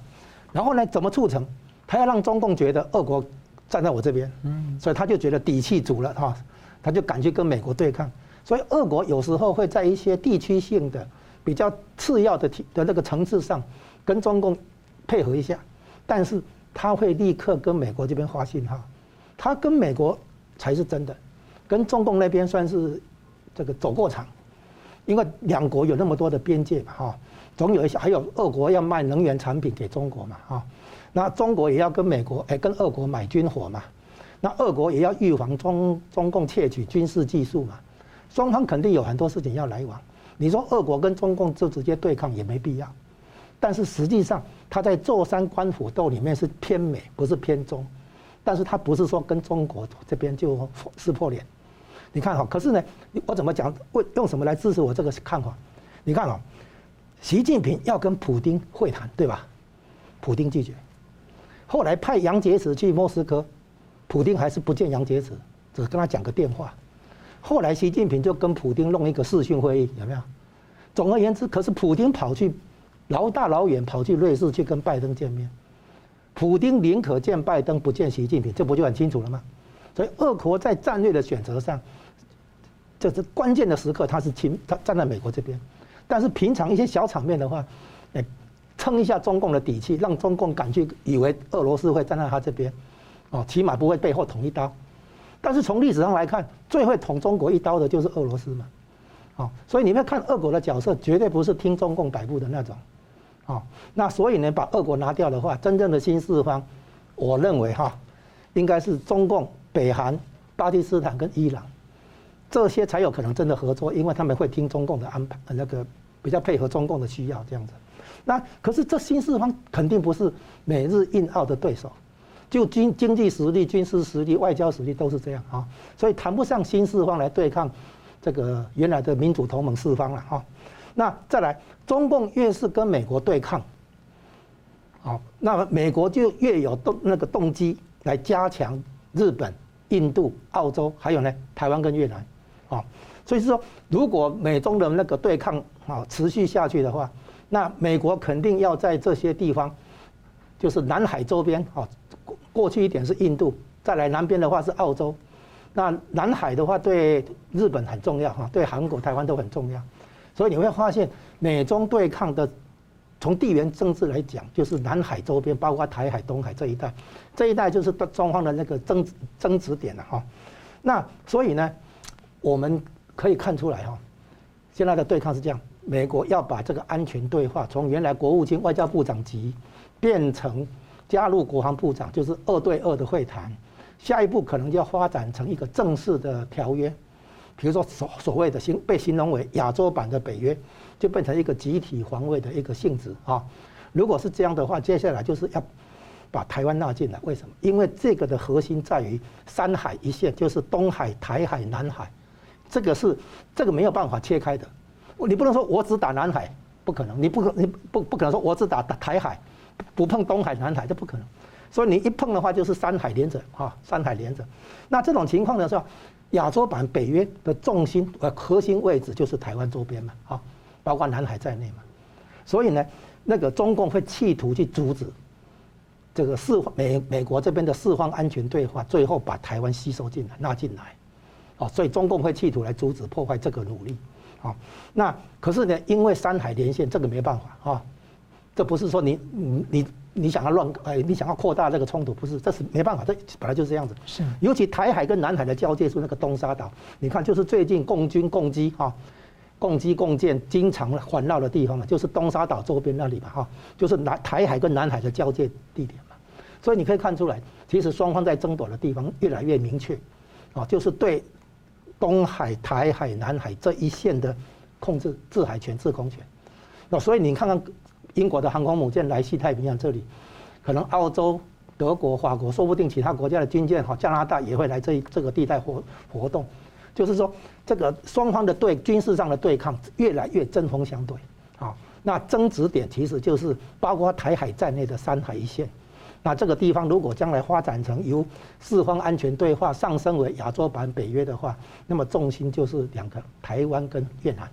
然后呢，怎么促成？他要让中共觉得俄国站在我这边，嗯，所以他就觉得底气足了哈，他就敢去跟美国对抗。所以，俄国有时候会在一些地区性的、比较次要的的那个层次上，跟中共配合一下，但是他会立刻跟美国这边发信号，他跟美国才是真的，跟中共那边算是这个走过场，因为两国有那么多的边界嘛，哈，总有一些，还有俄国要卖能源产品给中国嘛，哈，那中国也要跟美国哎跟俄国买军火嘛，那俄国也要预防中中共窃取军事技术嘛。双方肯定有很多事情要来往，你说俄国跟中共就直接对抗也没必要，但是实际上他在坐山观虎斗里面是偏美，不是偏中，但是他不是说跟中国这边就撕破脸，你看哈，可是呢，我怎么讲？为用什么来支持我这个看法？你看啊，习近平要跟普丁会谈，对吧？普丁拒绝，后来派杨洁篪去莫斯科，普丁还是不见杨洁篪，只跟他讲个电话。后来习近平就跟普丁弄一个视讯会议，有没有？总而言之，可是普丁跑去老大老远跑去瑞士去跟拜登见面，普丁宁可见拜登不见习近平，这不就很清楚了吗？所以俄国在战略的选择上，就是关键的时刻他是亲他站在美国这边，但是平常一些小场面的话，哎，撑一下中共的底气，让中共敢去以为俄罗斯会站在他这边，哦，起码不会背后捅一刀。但是从历史上来看，最会捅中国一刀的就是俄罗斯嘛，啊，所以你们看俄国的角色，绝对不是听中共摆布的那种，啊，那所以呢，把俄国拿掉的话，真正的新四方，我认为哈，应该是中共、北韩、巴基斯坦跟伊朗，这些才有可能真的合作，因为他们会听中共的安排，那个比较配合中共的需要这样子。那可是这新四方肯定不是美日印澳的对手，就经经济实力、军事实力、外交实力都是这样啊，所以谈不上新四方来对抗。这个原来的民主同盟四方了哈，那再来，中共越是跟美国对抗，好，那么美国就越有动那个动机来加强日本、印度、澳洲，还有呢台湾跟越南，啊，所以说如果美中的那个对抗啊持续下去的话，那美国肯定要在这些地方，就是南海周边啊，过去一点是印度，再来南边的话是澳洲。那南海的话，对日本很重要哈，对韩国、台湾都很重要，所以你会发现美中对抗的，从地缘政治来讲，就是南海周边，包括台海、东海这一带，这一带就是双方的那个争争执点了哈。那所以呢，我们可以看出来哈，现在的对抗是这样，美国要把这个安全对话从原来国务卿、外交部长级变成加入国防部长，就是二对二的会谈。下一步可能就要发展成一个正式的条约，比如说所所谓的形被形容为亚洲版的北约，就变成一个集体防卫的一个性质啊。如果是这样的话，接下来就是要把台湾纳进来。为什么？因为这个的核心在于三海一线，就是东海、台海、南海，这个是这个没有办法切开的。你不能说我只打南海，不可能。你不可你不不可能说我只打台海，不碰东海、南海，这不可能。所以你一碰的话，就是三海连着啊，三海连着。那这种情况呢，是吧？亚洲版北约的重心呃核心位置就是台湾周边嘛，啊，包括南海在内嘛。所以呢，那个中共会企图去阻止这个四美美国这边的四方安全对话，最后把台湾吸收进来纳进来，啊，所以中共会企图来阻止破坏这个努力，啊，那可是呢，因为三海连线这个没办法啊，这不是说你你你。你想要乱哎，你想要扩大这个冲突，不是，这是没办法，这本来就是这样子。是，尤其台海跟南海的交界处那个东沙岛，你看，就是最近共军共机哈，共机共舰经常环绕的地方嘛，就是东沙岛周边那里嘛哈，就是南台海跟南海的交界地点嘛。所以你可以看出来，其实双方在争夺的地方越来越明确，啊，就是对东海、台海、南海这一线的控制、制海权、制空权。那所以你看看。英国的航空母舰来西太平洋这里，可能澳洲、德国、法国，说不定其他国家的军舰哈，加拿大也会来这这个地带活活动。就是说，这个双方的对军事上的对抗越来越针锋相对。啊，那争执点其实就是包括台海在内的三海一线。那这个地方如果将来发展成由四方安全对话上升为亚洲版北约的话，那么重心就是两个台湾跟越南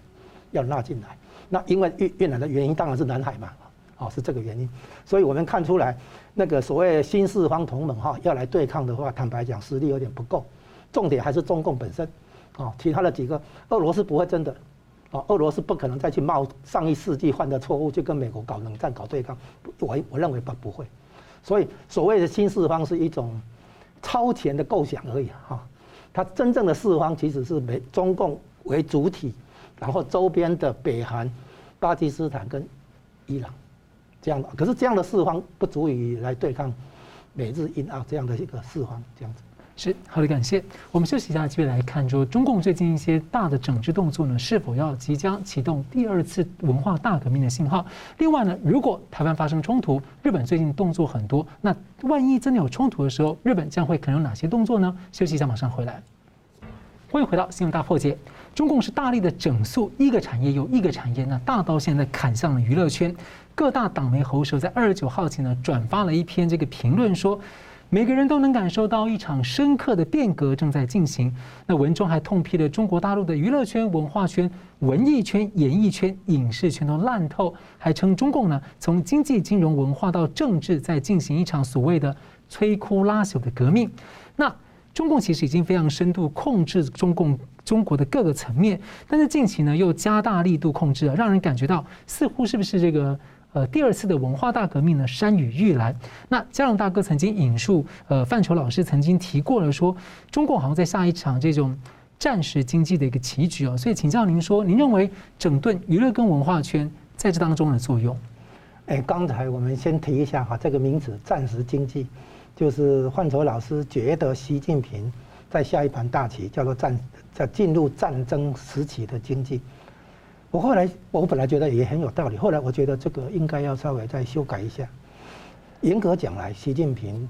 要纳进来。那因为越越南的原因当然是南海嘛，哦，是这个原因，所以我们看出来那个所谓新四方同盟哈要来对抗的话，坦白讲实力有点不够，重点还是中共本身，哦，其他的几个俄罗斯不会真的，哦，俄罗斯不可能再去冒上一世纪犯的错误去跟美国搞冷战搞对抗，我我认为不不会，所以所谓的新四方是一种超前的构想而已哈，它真正的四方其实是美中共为主体。然后周边的北韩、巴基斯坦跟伊朗，这样的，可是这样的四方不足以来对抗美日印澳这样的一个四方，这样子。是，好的，感谢。我们休息一下，继续来看，说中共最近一些大的整治动作呢，是否要即将启动第二次文化大革命的信号？另外呢，如果台湾发生冲突，日本最近动作很多，那万一真的有冲突的时候，日本将会可能有哪些动作呢？休息一下，马上回来。欢迎回到新闻大破解。中共是大力的整肃一个产业又一个产业，那大刀现在砍向了娱乐圈。各大党媒喉舌在二十九号前呢转发了一篇这个评论，说每个人都能感受到一场深刻的变革正在进行。那文中还痛批了中国大陆的娱乐圈、文化圈、文艺圈、演艺圈、影视圈都烂透，还称中共呢从经济、金融、文化到政治在进行一场所谓的摧枯拉朽的革命。那。中共其实已经非常深度控制中共中国的各个层面，但是近期呢又加大力度控制了，让人感觉到似乎是不是这个呃第二次的文化大革命呢山雨欲来？那嘉荣大哥曾经引述呃范畴老师曾经提过了说，中共好像在下一场这种战时经济的一个棋局哦。所以请教您说，您认为整顿娱乐跟文化圈在这当中的作用？哎，刚才我们先提一下哈，这个名字“战时经济”，就是范畴老师觉得习近平在下一盘大棋，叫做战，在进入战争时期的经济。我后来我本来觉得也很有道理，后来我觉得这个应该要稍微再修改一下。严格讲来，习近平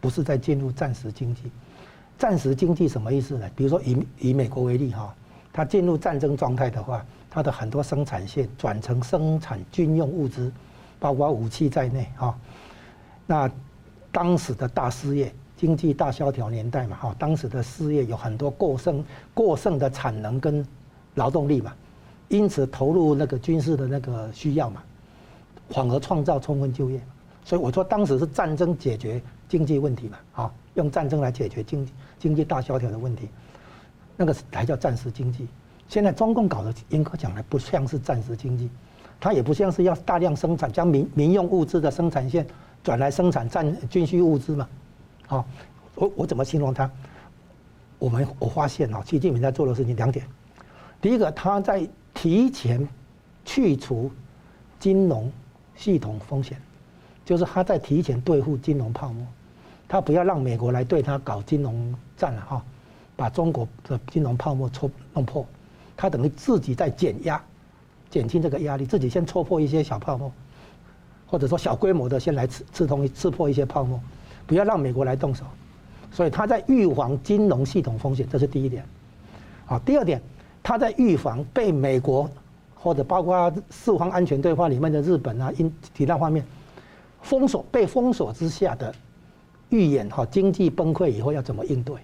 不是在进入战时经济。战时经济什么意思呢？比如说以以美国为例哈，它进入战争状态的话。它的很多生产线转成生产军用物资，包括武器在内哈。那当时的大失业，经济大萧条年代嘛哈，当时的失业有很多过剩过剩的产能跟劳动力嘛，因此投入那个军事的那个需要嘛，反而创造充分就业。所以我说当时是战争解决经济问题嘛，哈，用战争来解决经济经济大萧条的问题，那个才叫战时经济。现在中共搞的严格讲来不像是战时经济，它也不像是要大量生产，将民民用物资的生产线转来生产战军需物资嘛？好，我我怎么形容他？我们我发现啊，习近平在做的事情两点，第一个他在提前去除金融系统风险，就是他在提前对付金融泡沫，他不要让美国来对他搞金融战了哈，把中国的金融泡沫戳弄破。他等于自己在减压，减轻这个压力，自己先戳破一些小泡沫，或者说小规模的先来刺刺痛、刺破一些泡沫，不要让美国来动手。所以他在预防金融系统风险，这是第一点。好，第二点，他在预防被美国或者包括四方安全对话里面的日本啊、因其他方面封锁、被封锁之下的预演哈，经济崩溃以后要怎么应对？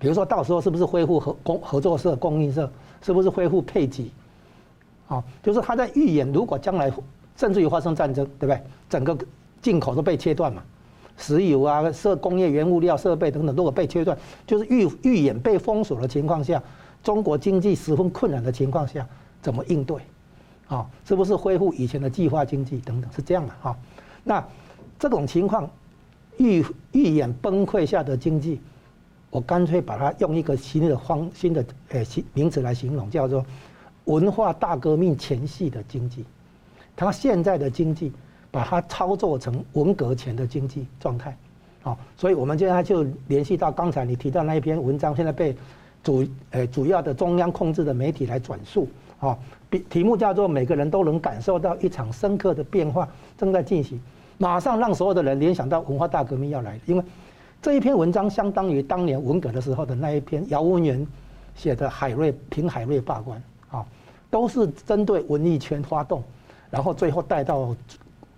比如说到时候是不是恢复合工合作社、供应社？是不是恢复配给？啊，就是他在预演，如果将来甚至于发生战争，对不对？整个进口都被切断嘛，石油啊、设工业原物料、设备等等，如果被切断，就是预预演被封锁的情况下，中国经济十分困难的情况下，怎么应对？啊，是不是恢复以前的计划经济等等？是这样的哈。那这种情况预预演崩溃下的经济。我干脆把它用一个新的方新的呃新名词来形容，叫做文化大革命前夕的经济。他现在的经济，把它操作成文革前的经济状态。好，所以我们现在就联系到刚才你提到那一篇文章，现在被主呃主要的中央控制的媒体来转述。啊，题目叫做每个人都能感受到一场深刻的变化正在进行，马上让所有的人联想到文化大革命要来，因为。这一篇文章相当于当年文革的时候的那一篇姚文元写的海瑞评海瑞罢官啊，都是针对文艺圈发动，然后最后带到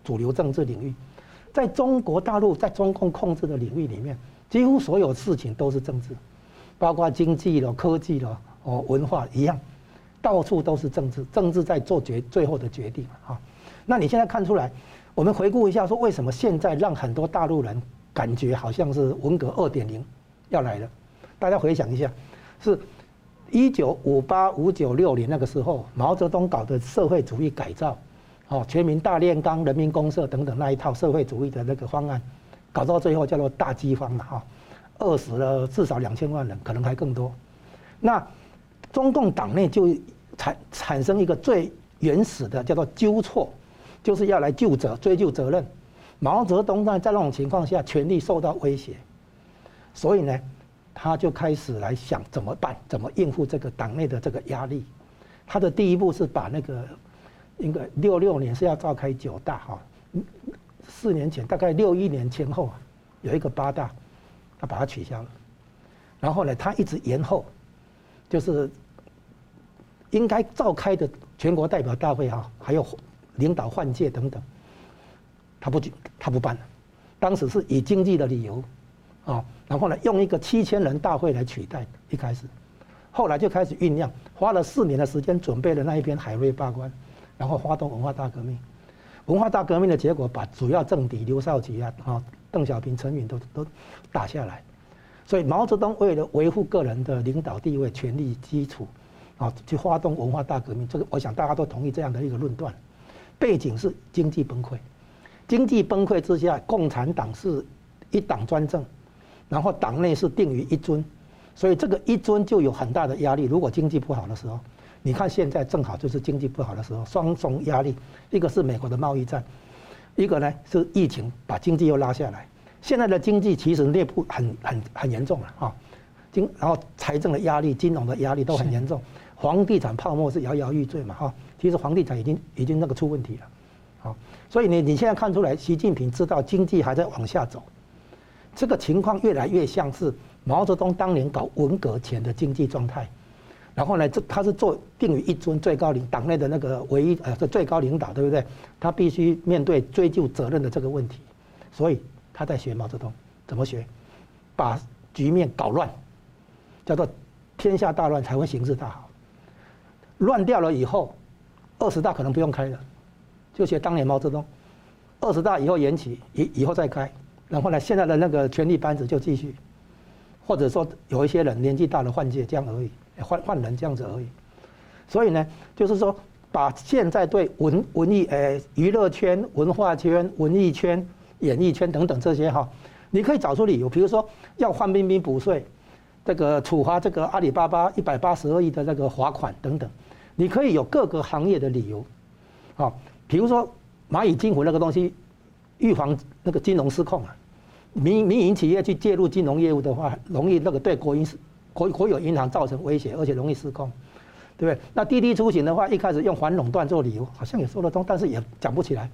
主流政治领域。在中国大陆，在中共控制的领域里面，几乎所有事情都是政治，包括经济了、科技了、哦文化一样，到处都是政治，政治在做决最后的决定啊。那你现在看出来，我们回顾一下，说为什么现在让很多大陆人。感觉好像是文革二点零要来了，大家回想一下，是一九五八五九六年那个时候，毛泽东搞的社会主义改造，哦，全民大炼钢、人民公社等等那一套社会主义的那个方案，搞到最后叫做大饥荒了，哈，饿死了至少两千万人，可能还更多。那中共党内就产产生一个最原始的叫做纠错，就是要来救责、追究责任。毛泽东在在那种情况下，权力受到威胁，所以呢，他就开始来想怎么办，怎么应付这个党内的这个压力。他的第一步是把那个，应该六六年是要召开九大哈，四年前大概六一年前后啊，有一个八大，他把它取消了。然后呢，他一直延后，就是应该召开的全国代表大会哈，还有领导换届等等。他不他不办了，当时是以经济的理由，啊，然后呢，用一个七千人大会来取代。一开始，后来就开始酝酿，花了四年的时间准备了那一篇海瑞罢官，然后发动文化大革命。文化大革命的结果，把主要政敌刘少奇啊、啊邓小平、陈云都都打下来。所以毛泽东为了维护个人的领导地位、权力基础，啊，去发动文化大革命。这个我想大家都同意这样的一个论断。背景是经济崩溃。经济崩溃之下，共产党是一党专政，然后党内是定于一尊，所以这个一尊就有很大的压力。如果经济不好的时候，你看现在正好就是经济不好的时候，双重压力，一个是美国的贸易战，一个呢是疫情把经济又拉下来。现在的经济其实内部很很很严重了啊，经然后财政的压力、金融的压力都很严重，房地产泡沫是摇摇欲坠嘛哈。其实房地产已经已经那个出问题了，好，所以你你现在看出来，习近平知道经济还在往下走，这个情况越来越像是毛泽东当年搞文革前的经济状态。然后呢，这他是做定于一尊最高领党内的那个唯一呃最高领导，对不对？他必须面对追究责任的这个问题，所以他在学毛泽东怎么学，把局面搞乱，叫做天下大乱才会形势大好。乱掉了以后，二十大可能不用开了，就学当年毛泽东，二十大以后延期，以以后再开，然后呢，现在的那个权力班子就继续，或者说有一些人年纪大了换届这样而已。换换人这样子而已，所以呢，就是说，把现在对文文艺诶娱乐圈、文化圈、文艺圈、演艺圈等等这些哈，你可以找出理由，比如说要范冰冰补税，这个处罚这个阿里巴巴一百八十二亿的那个罚款等等，你可以有各个行业的理由，啊，比如说蚂蚁金服那个东西，预防那个金融失控啊，民民营企业去介入金融业务的话，容易那个对国营是。国国有银行造成威胁，而且容易失控，对不对？那滴滴出行的话，一开始用反垄断做理由，好像也说得通，但是也讲不起来。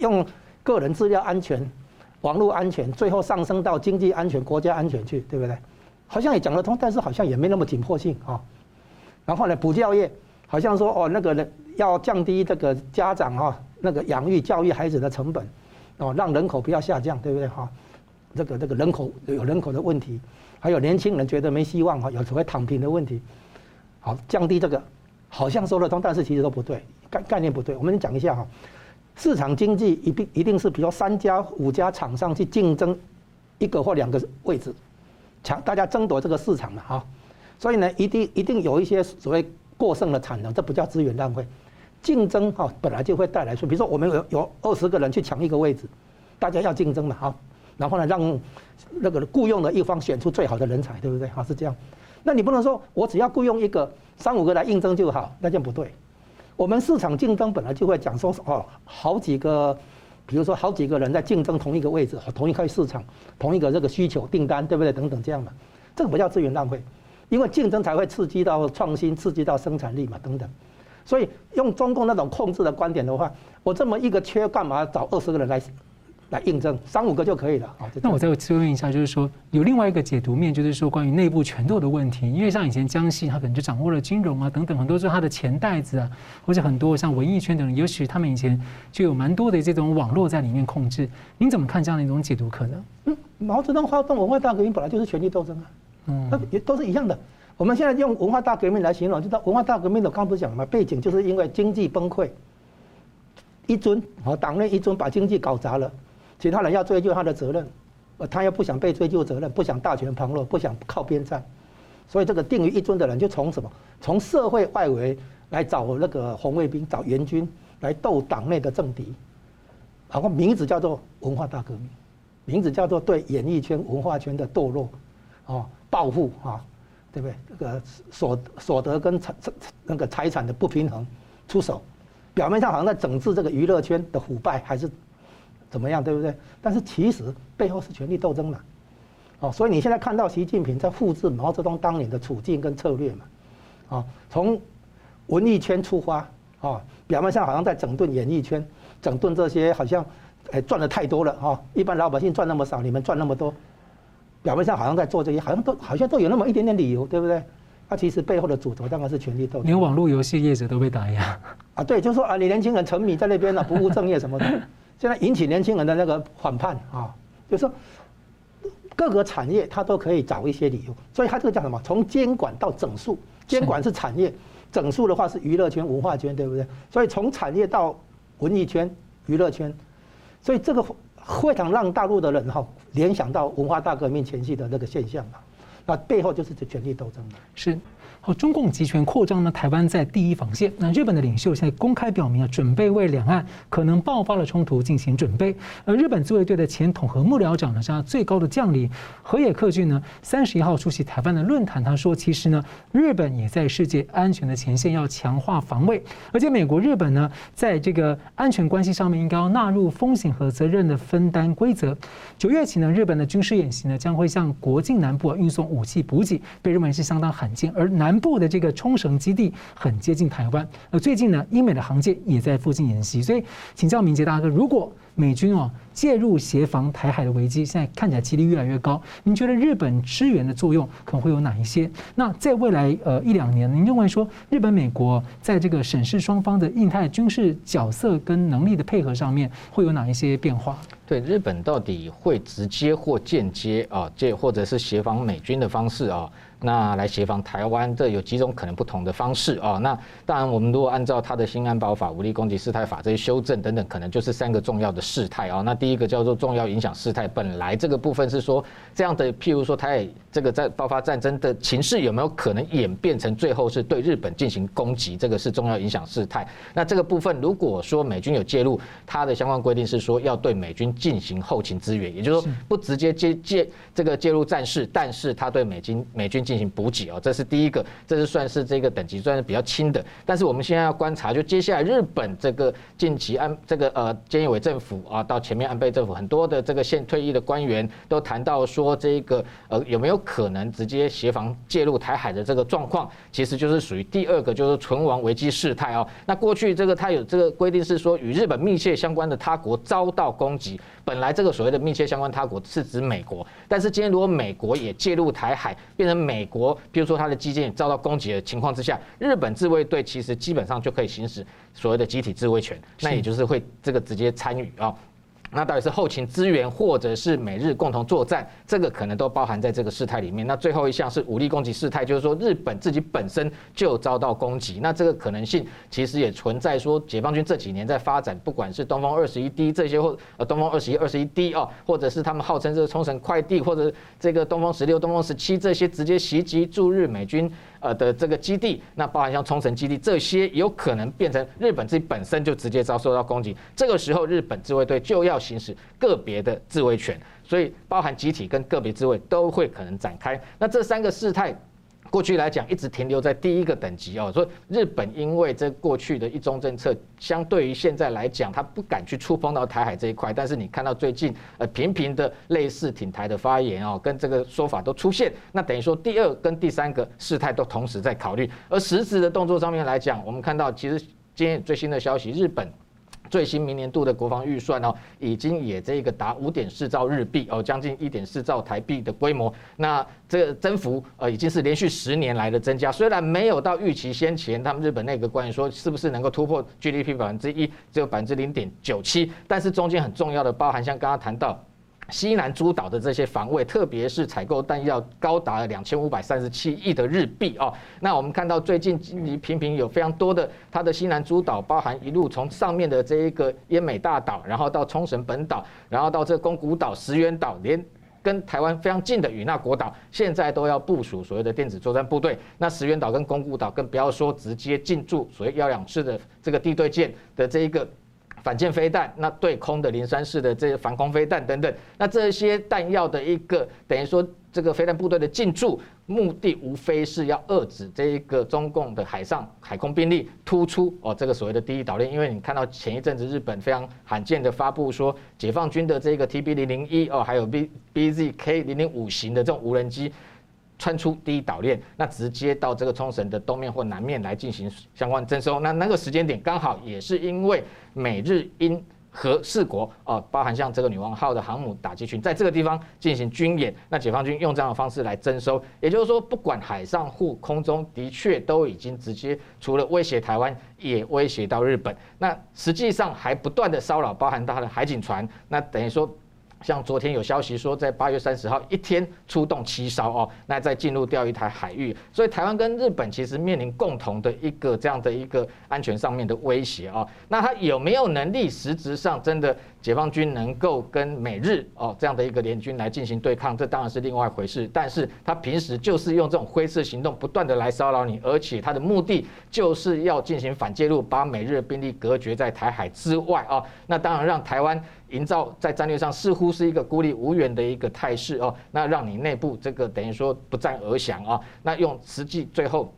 用个人资料安全、网络安全，最后上升到经济安全、国家安全去，对不对？好像也讲得通，但是好像也没那么紧迫性啊。然后呢，补教业好像说哦，那个呢要降低这个家长哈那个养育教育孩子的成本，哦，让人口不要下降，对不对哈？这个这个人口有人口的问题。还有年轻人觉得没希望哈，有所谓躺平的问题，好，降低这个，好像说得通，但是其实都不对，概概念不对。我们讲一下哈，市场经济一定一定是比如说三家五家厂商去竞争一个或两个位置，抢大家争夺这个市场嘛哈，所以呢，一定一定有一些所谓过剩的产能，这不叫资源浪费，竞争哈本来就会带来说，比如说我们有有二十个人去抢一个位置，大家要竞争嘛哈。然后呢，让那个雇佣的一方选出最好的人才，对不对？啊，是这样。那你不能说我只要雇佣一个三五个来应征就好，那就不对。我们市场竞争本来就会讲说，哦，好几个，比如说好几个人在竞争同一个位置，同一块市场，同一个这个需求订单，对不对？等等这样嘛，这个不叫资源浪费，因为竞争才会刺激到创新，刺激到生产力嘛，等等。所以用中共那种控制的观点的话，我这么一个缺，干嘛找二十个人来？来印证三五个就可以了。那我再追问一下，就是说有另外一个解读面，就是说关于内部权斗的问题。因为像以前江西，他可能就掌握了金融啊等等，很多是他的钱袋子啊，或者很多像文艺圈等人，也许他们以前就有蛮多的这种网络在里面控制。您怎么看这样的一种解读可能？嗯，毛泽东发动文化大革命本来就是权力斗争啊，嗯，那也都是一样的。我们现在用文化大革命来形容，就到文化大革命的，刚不是讲了吗？背景就是因为经济崩溃，一尊和党内一尊把经济搞砸了。其他人要追究他的责任，呃，他又不想被追究责任，不想大权旁落，不想靠边站，所以这个定于一尊的人就从什么？从社会外围来找那个红卫兵，找援军来斗党内的政敌，然后名字叫做文化大革命，名字叫做对演艺圈、文化圈的堕落，哦，报复啊，对不对？这个所所得跟财那个财产的不平衡出手，表面上好像在整治这个娱乐圈的腐败，还是？怎么样，对不对？但是其实背后是权力斗争嘛，哦，所以你现在看到习近平在复制毛泽东当年的处境跟策略嘛，啊，从文艺圈出发，啊，表面上好像在整顿演艺圈，整顿这些好像，哎，赚的太多了哈，一般老百姓赚那么少，你们赚那么多，表面上好像在做这些，好像都好像都有那么一点点理由，对不对？那其实背后的主轴当然是权力斗争。连网络游戏业者都被打压啊，对，就是说啊，你年轻人沉迷在那边了，不务正业什么的。现在引起年轻人的那个反叛啊，就是说各个产业它都可以找一些理由，所以它这个叫什么？从监管到整肃，监管是产业，整肃的话是娱乐圈、文化圈，对不对？所以从产业到文艺圈、娱乐圈，所以这个非常让大陆的人哈联想到文化大革命前夕的那个现象嘛，那背后就是这权力斗争嘛。是。好，中共集权扩张呢，台湾在第一防线。那日本的领袖现在公开表明啊，准备为两岸可能爆发的冲突进行准备。而日本自卫队的前统合幕僚长呢，是最高的将领河野克俊呢，三十一号出席台湾的论坛，他说，其实呢，日本也在世界安全的前线，要强化防卫。而且美国、日本呢，在这个安全关系上面，应该要纳入风险和责任的分担规则。九月起呢，日本的军事演习呢，将会向国境南部运送武器补给，被认为是相当罕见。而南部的这个冲绳基地很接近台湾，而最近呢，英美的航舰也在附近演习。所以，请教明杰大哥，如果美军哦介入协防台海的危机，现在看起来几率越来越高。您觉得日本支援的作用可能会有哪一些？那在未来呃一两年，您认为说日本、美国在这个审视双方的印太军事角色跟能力的配合上面，会有哪一些变化？对，日本到底会直接或间接啊，借或者是协防美军的方式啊？那来协防台湾，这有几种可能不同的方式啊。那当然，我们如果按照他的新安保法、武力攻击事态法这些修正等等，可能就是三个重要的事态啊。那第一个叫做重要影响事态，本来这个部分是说这样的，譬如说，台海这个在爆发战争的情势有没有可能演变成最后是对日本进行攻击，这个是重要影响事态。那这个部分如果说美军有介入，它的相关规定是说要对美军进行后勤支援，也就是说不直接接介这个介入战事，但是他对美军美军进进行补给哦，这是第一个，这是算是这个等级算是比较轻的。但是我们现在要观察，就接下来日本这个近期安这个呃菅义伟政府啊，到前面安倍政府很多的这个现退役的官员都谈到说，这个呃有没有可能直接协防介入台海的这个状况，其实就是属于第二个，就是存亡危机事态哦。那过去这个他有这个规定是说，与日本密切相关的他国遭到攻击，本来这个所谓的密切相关他国是指美国，但是今天如果美国也介入台海，变成美美国，比如说它的基建遭到攻击的情况之下，日本自卫队其实基本上就可以行使所谓的集体自卫权，那也就是会这个直接参与啊。那到底是后勤支援，或者是美日共同作战，这个可能都包含在这个事态里面。那最后一项是武力攻击事态，就是说日本自己本身就遭到攻击，那这个可能性其实也存在。说解放军这几年在发展，不管是东风二十一 D 这些，或呃东风二十一、二十一 D 哦，或者是他们号称这个冲绳快递，或者这个东风十六、东风十七这些直接袭击驻日美军。呃的这个基地，那包含像冲绳基地这些，有可能变成日本自己本身就直接遭受到攻击。这个时候，日本自卫队就要行使个别的自卫权，所以包含集体跟个别自卫都会可能展开。那这三个事态。过去来讲，一直停留在第一个等级哦。说日本因为这过去的一中政策，相对于现在来讲，他不敢去触碰到台海这一块。但是你看到最近呃频频的类似挺台的发言哦，跟这个说法都出现，那等于说第二跟第三个事态都同时在考虑。而实质的动作上面来讲，我们看到其实今天最新的消息，日本。最新明年度的国防预算哦，已经也这个达五点四兆日币哦，将近一点四兆台币的规模。那这个增幅呃，已经是连续十年来的增加。虽然没有到预期先前，他们日本内阁官员说是不是能够突破 GDP 百分之一，只有百分之零点九七。但是中间很重要的包含像刚刚谈到。西南诸岛的这些防卫，特别是采购弹药高达了两千五百三十七亿的日币哦。那我们看到最近你频频有非常多的它的西南诸岛，包含一路从上面的这一个奄美大岛，然后到冲绳本岛，然后到这个宫古岛、石垣岛，连跟台湾非常近的与那国岛，现在都要部署所谓的电子作战部队。那石垣岛跟宫古岛更不要说直接进驻所谓幺两式的这个地对舰的这一个。反舰飞弹，那对空的零三式的这些防空飞弹等等，那这些弹药的一个等于说这个飞弹部队的进驻，目的无非是要遏制这一个中共的海上海空兵力突出哦，这个所谓的第一岛链，因为你看到前一阵子日本非常罕见的发布说，解放军的这个 TB 零零一哦，还有 B BZK 零零五型的这种无人机。穿出第一岛链，那直接到这个冲绳的东面或南面来进行相关征收。那那个时间点刚好也是因为美日英和四国哦，包含像这个女王号的航母打击群在这个地方进行军演，那解放军用这样的方式来征收。也就是说，不管海上或空中，的确都已经直接除了威胁台湾，也威胁到日本。那实际上还不断的骚扰，包含他的海警船。那等于说。像昨天有消息说，在八月三十号一天出动七艘哦，那再进入钓鱼台海域，所以台湾跟日本其实面临共同的一个这样的一个安全上面的威胁啊。那他有没有能力实质上真的解放军能够跟美日哦这样的一个联军来进行对抗，这当然是另外一回事。但是他平时就是用这种灰色行动不断的来骚扰你，而且他的目的就是要进行反介入，把美日的兵力隔绝在台海之外啊。那当然让台湾营造在战略上似乎是一个孤立无援的一个态势哦。那让你内部这个等于说不战而降啊。那用实际最后。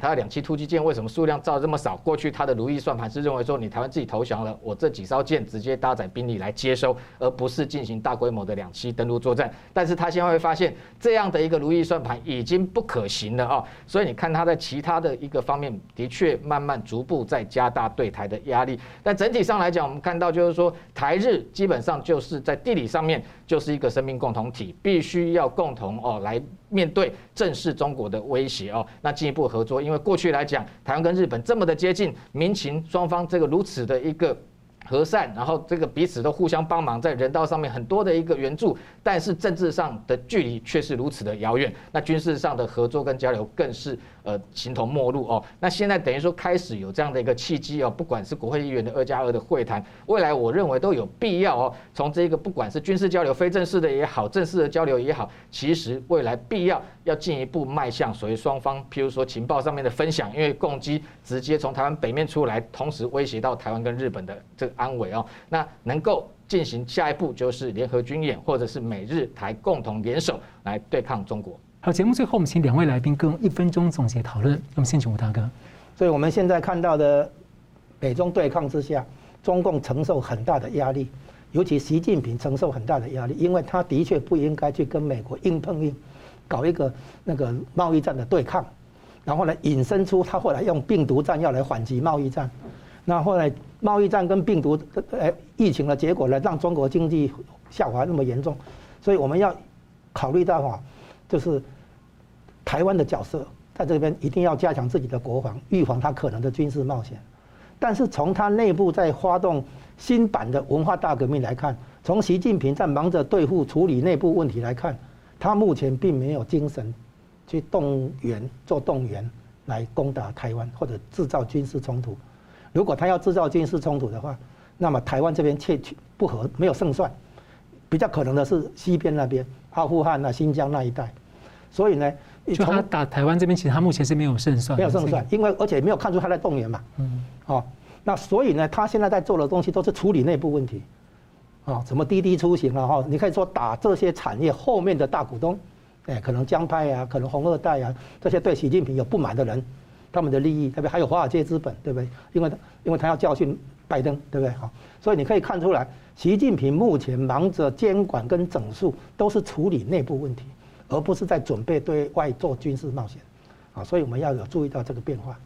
他的两栖突击舰为什么数量造这么少？过去他的如意算盘是认为说，你台湾自己投降了，我这几艘舰直接搭载兵力来接收，而不是进行大规模的两栖登陆作战。但是他现在会发现这样的一个如意算盘已经不可行了啊！所以你看他在其他的一个方面的确慢慢逐步在加大对台的压力。但整体上来讲，我们看到就是说，台日基本上就是在地理上面就是一个生命共同体，必须要共同哦来。面对正视中国的威胁哦，那进一步合作，因为过去来讲，台湾跟日本这么的接近，民情双方这个如此的一个。和善，然后这个彼此都互相帮忙，在人道上面很多的一个援助，但是政治上的距离却是如此的遥远。那军事上的合作跟交流更是呃形同陌路哦。那现在等于说开始有这样的一个契机哦，不管是国会议员的二加二的会谈，未来我认为都有必要哦。从这个不管是军事交流、非正式的也好，正式的交流也好，其实未来必要要进一步迈向所谓双方，譬如说情报上面的分享，因为共机直接从台湾北面出来，同时威胁到台湾跟日本的这个。安危哦，那能够进行下一步就是联合军演，或者是美日台共同联手来对抗中国。好，节目最后我们请两位来宾各用一分钟总结讨论。我们先请吴大哥。所以我们现在看到的美中对抗之下，中共承受很大的压力，尤其习近平承受很大的压力，因为他的确不应该去跟美国硬碰硬，搞一个那个贸易战的对抗，然后呢引申出他后来用病毒战要来反击贸易战。那后来贸易战跟病毒呃疫情的结果呢，让中国经济下滑那么严重，所以我们要考虑到哈，就是台湾的角色在这边一定要加强自己的国防，预防他可能的军事冒险。但是从他内部在发动新版的文化大革命来看，从习近平在忙着对付处理内部问题来看，他目前并没有精神去动员做动员来攻打台湾或者制造军事冲突。如果他要制造军事冲突的话，那么台湾这边窃取不合没有胜算，比较可能的是西边那边阿富汗啊、新疆那一带。所以呢，就他打台湾这边，其实他目前是没有胜算，没有胜算，因为而且没有看出他在动员嘛。嗯。哦，那所以呢，他现在在做的东西都是处理内部问题。啊，什么滴滴出行啊？哈，你可以说打这些产业后面的大股东，哎，可能江派啊，可能红二代啊，这些对习近平有不满的人。他们的利益，特别还有华尔街资本，对不对？因为，因为他要教训拜登，对不对？好，所以你可以看出来，习近平目前忙着监管跟整肃，都是处理内部问题，而不是在准备对外做军事冒险。啊，所以我们要有注意到这个变化。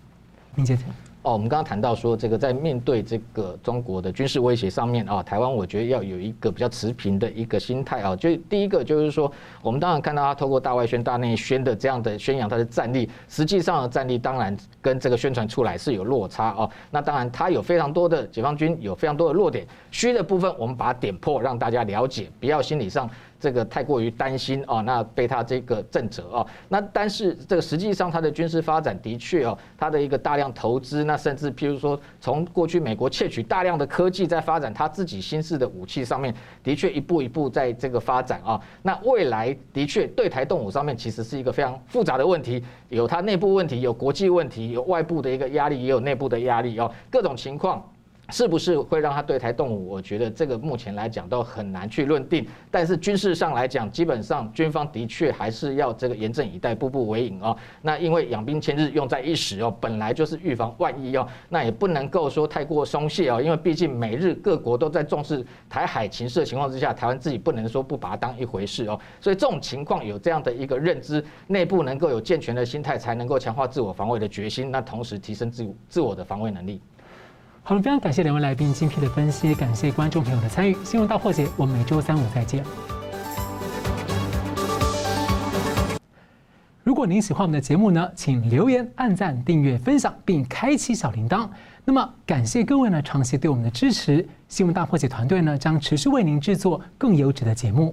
明杰。哦，我们刚刚谈到说，这个在面对这个中国的军事威胁上面啊，台湾我觉得要有一个比较持平的一个心态啊。就第一个就是说，我们当然看到他透过大外宣、大内宣的这样的宣扬他的战力，实际上的战力当然跟这个宣传出来是有落差啊。那当然他有非常多的解放军有非常多的弱点，虚的部分我们把它点破，让大家了解，不要心理上。这个太过于担心啊，那被他这个震慑啊，那但是这个实际上他的军事发展的确啊，他的一个大量投资，那甚至譬如说从过去美国窃取大量的科技，在发展他自己新式的武器上面，的确一步一步在这个发展啊。那未来的确对台动武上面其实是一个非常复杂的问题，有它内部问题，有国际问题，有外部的一个压力，也有内部的压力哦，各种情况。是不是会让他对台动武？我觉得这个目前来讲都很难去论定。但是军事上来讲，基本上军方的确还是要这个严阵以待，步步为营哦。那因为养兵千日，用在一时哦，本来就是预防万一哦。那也不能够说太过松懈哦，因为毕竟美日各国都在重视台海情势的情况之下，台湾自己不能说不把它当一回事哦。所以这种情况有这样的一个认知，内部能够有健全的心态，才能够强化自我防卫的决心，那同时提升自自我的防卫能力。好了，非常感谢两位来宾精辟的分析，感谢观众朋友的参与。新闻大破解，我们每周三五再见。如果您喜欢我们的节目呢，请留言、按赞、订阅、分享，并开启小铃铛。那么，感谢各位呢长期对我们的支持。新闻大破解团队呢将持续为您制作更优质的节目。